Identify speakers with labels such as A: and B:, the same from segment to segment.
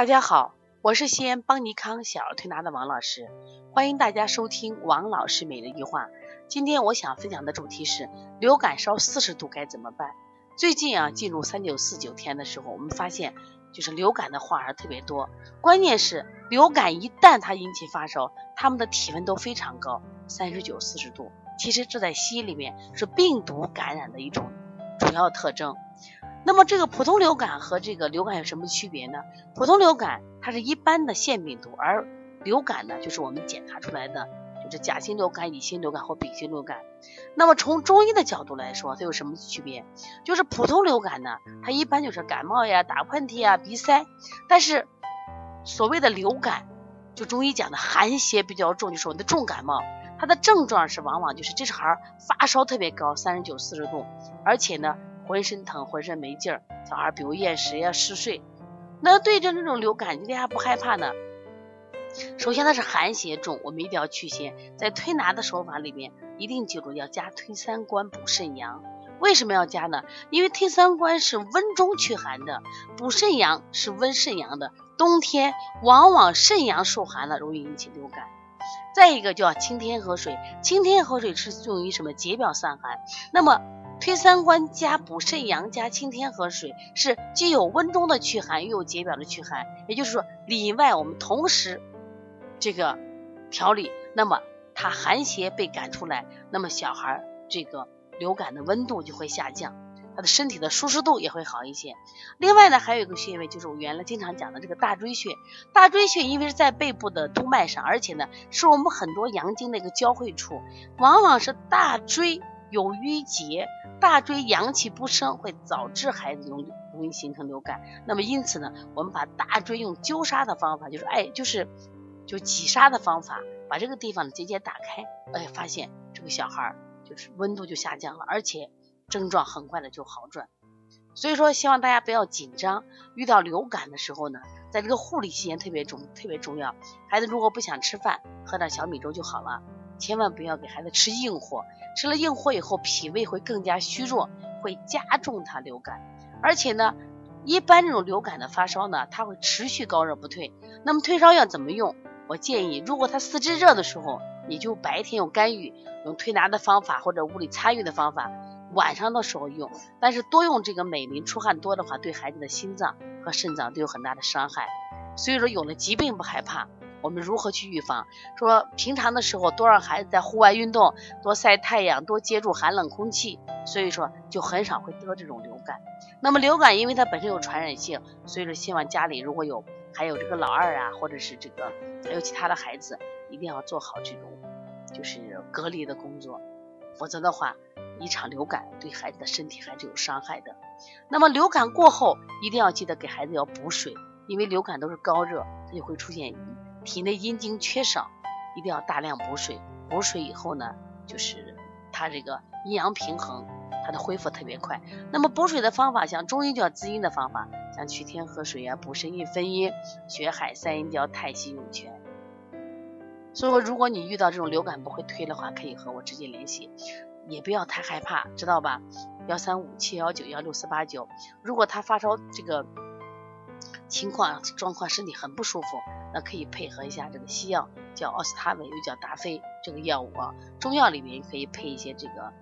A: 大家好，我是西安邦尼康小儿推拿的王老师，欢迎大家收听王老师每日一话。今天我想分享的主题是流感烧四十度该怎么办？最近啊，进入三九四九天的时候，我们发现就是流感的患儿特别多，关键是流感一旦它引起发烧，他们的体温都非常高，三十九、四十度。其实这在西医里面是病毒感染的一种主要特征。那么这个普通流感和这个流感有什么区别呢？普通流感它是一般的腺病毒，而流感呢就是我们检查出来的，就是甲型流感、乙型流感或丙型流感。那么从中医的角度来说，它有什么区别？就是普通流感呢，它一般就是感冒呀、打喷嚏啊、鼻塞，但是所谓的流感，就中医讲的寒邪比较重，就是我们的重感冒，它的症状是往往就是这小孩发烧特别高，三十九、四十度，而且呢。浑身疼，浑身没劲儿，小孩比如厌食呀、嗜睡。那对着这种流感，你为啥不害怕呢？首先它是寒邪重，我们一定要去邪。在推拿的手法里面，一定记住要加推三关补肾阳。为什么要加呢？因为推三关是温中祛寒的，补肾阳是温肾阳的。冬天往往肾阳受寒了，容易引起流感。再一个叫清天河水，清天河水是用于什么？解表散寒。那么推三关加补肾阳加清天河水，是既有温中的祛寒，又有解表的祛寒。也就是说，里外我们同时这个调理，那么他寒邪被赶出来，那么小孩这个流感的温度就会下降，他的身体的舒适度也会好一些。另外呢，还有一个穴位就是我原来经常讲的这个大椎穴。大椎穴因为是在背部的督脉上，而且呢是我们很多阳经的一个交汇处，往往是大椎。有淤结，大椎阳气不生，会导致孩子容容易形成流感。那么因此呢，我们把大椎用灸痧的方法，就是哎，就是就挤痧的方法，把这个地方的结节打开，哎，发现这个小孩就是温度就下降了，而且症状很快的就好转。所以说，希望大家不要紧张，遇到流感的时候呢，在这个护理期间特别重特别重要。孩子如果不想吃饭，喝点小米粥就好了。千万不要给孩子吃硬货，吃了硬货以后，脾胃会更加虚弱，会加重他流感。而且呢，一般这种流感的发烧呢，它会持续高热不退。那么退烧药怎么用？我建议，如果他四肢热的时候，你就白天用干预，用推拿的方法或者物理参与的方法，晚上的时候用。但是多用这个美林，出汗多的话，对孩子的心脏和肾脏都有很大的伤害。所以说，有了疾病不害怕。我们如何去预防？说平常的时候多让孩子在户外运动，多晒太阳，多接触寒冷空气，所以说就很少会得这种流感。那么流感因为它本身有传染性，所以说希望家里如果有还有这个老二啊，或者是这个还有其他的孩子，一定要做好这种就是隔离的工作，否则的话，一场流感对孩子的身体还是有伤害的。那么流感过后一定要记得给孩子要补水，因为流感都是高热，它就会出现。体内阴精缺少，一定要大量补水。补水以后呢，就是它这个阴阳平衡，它的恢复特别快。那么补水的方法，像中医叫滋阴的方法，像取天河水啊，补肾益分阴，血海三阴交，太溪涌泉。所以说，如果你遇到这种流感不会推的话，可以和我直接联系，也不要太害怕，知道吧？幺三五七幺九幺六四八九。如果他发烧这个情况状况，身体很不舒服。那可以配合一下这个西药，叫奥司他韦，又叫达菲这个药物啊。中药里面可以配一些这个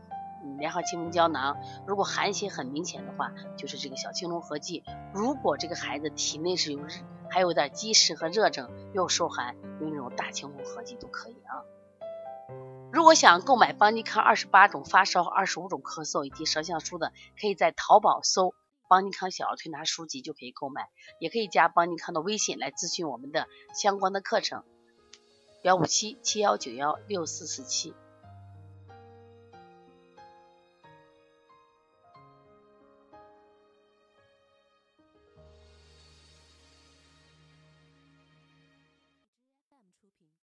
A: 莲花清瘟胶囊。如果寒邪很明显的话，就是这个小青龙合剂。如果这个孩子体内是有还有点积食和热症，又受寒，用那种大青龙合剂都可以啊。如果想购买邦尼康二十八种发烧、二十五种咳嗽以及舌象书的，可以在淘宝搜。邦尼康小儿推拿书籍就可以购买，也可以加邦尼康的微信来咨询我们的相关的课程，幺五七七幺九幺六四四七。